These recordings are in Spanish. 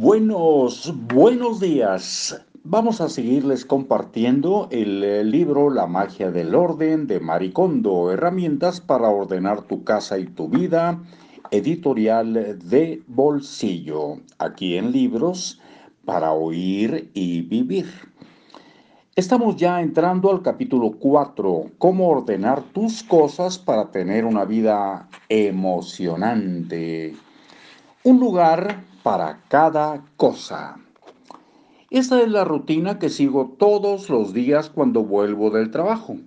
Buenos, buenos días. Vamos a seguirles compartiendo el libro La magia del orden de Maricondo, herramientas para ordenar tu casa y tu vida, editorial de bolsillo, aquí en libros para oír y vivir. Estamos ya entrando al capítulo 4, cómo ordenar tus cosas para tener una vida emocionante. Un lugar para cada cosa. Esta es la rutina que sigo todos los días cuando vuelvo del trabajo.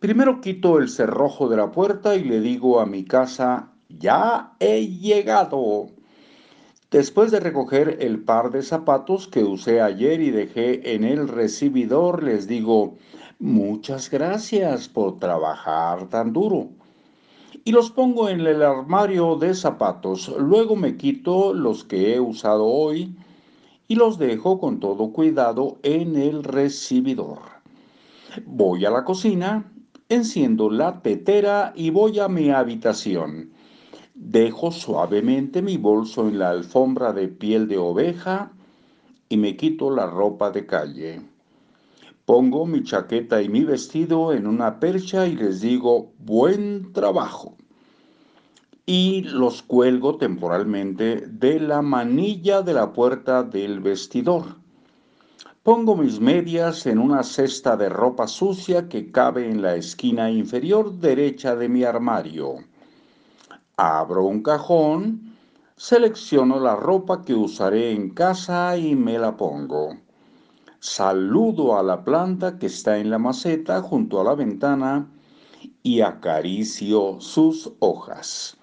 Primero quito el cerrojo de la puerta y le digo a mi casa, ya he llegado. Después de recoger el par de zapatos que usé ayer y dejé en el recibidor, les digo, muchas gracias por trabajar tan duro y los pongo en el armario de zapatos. Luego me quito los que he usado hoy y los dejo con todo cuidado en el recibidor. Voy a la cocina, enciendo la tetera y voy a mi habitación. Dejo suavemente mi bolso en la alfombra de piel de oveja y me quito la ropa de calle. Pongo mi chaqueta y mi vestido en una percha y les digo buen trabajo. Y los cuelgo temporalmente de la manilla de la puerta del vestidor. Pongo mis medias en una cesta de ropa sucia que cabe en la esquina inferior derecha de mi armario. Abro un cajón, selecciono la ropa que usaré en casa y me la pongo. Saludo a la planta que está en la maceta junto a la ventana y acaricio sus hojas.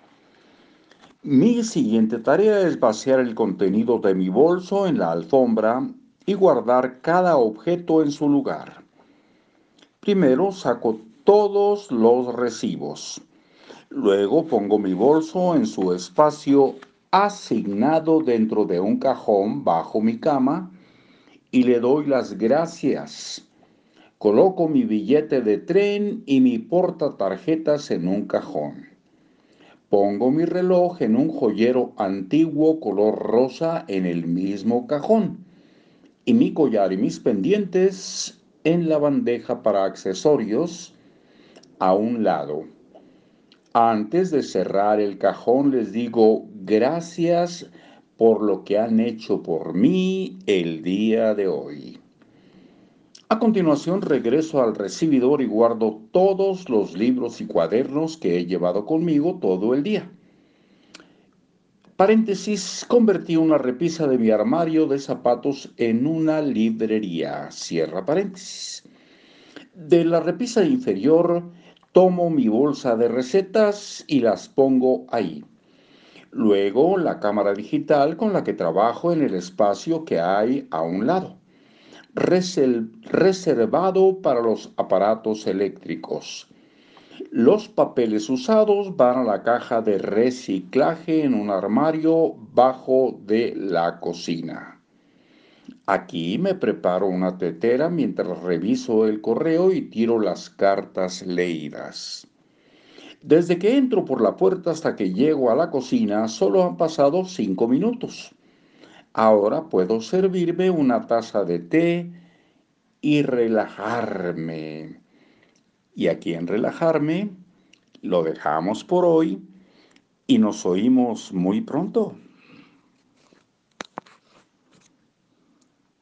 Mi siguiente tarea es vaciar el contenido de mi bolso en la alfombra y guardar cada objeto en su lugar. Primero saco todos los recibos. Luego pongo mi bolso en su espacio asignado dentro de un cajón bajo mi cama y le doy las gracias. Coloco mi billete de tren y mi portatarjetas en un cajón. Pongo mi reloj en un joyero antiguo color rosa en el mismo cajón y mi collar y mis pendientes en la bandeja para accesorios a un lado. Antes de cerrar el cajón les digo gracias por lo que han hecho por mí el día de hoy. A continuación regreso al recibidor y guardo todos los libros y cuadernos que he llevado conmigo todo el día. Paréntesis, convertí una repisa de mi armario de zapatos en una librería. Cierra paréntesis. De la repisa inferior tomo mi bolsa de recetas y las pongo ahí. Luego la cámara digital con la que trabajo en el espacio que hay a un lado, reservado para los aparatos eléctricos. Los papeles usados van a la caja de reciclaje en un armario bajo de la cocina. Aquí me preparo una tetera mientras reviso el correo y tiro las cartas leídas. Desde que entro por la puerta hasta que llego a la cocina solo han pasado cinco minutos. Ahora puedo servirme una taza de té y relajarme. Y aquí en relajarme lo dejamos por hoy y nos oímos muy pronto.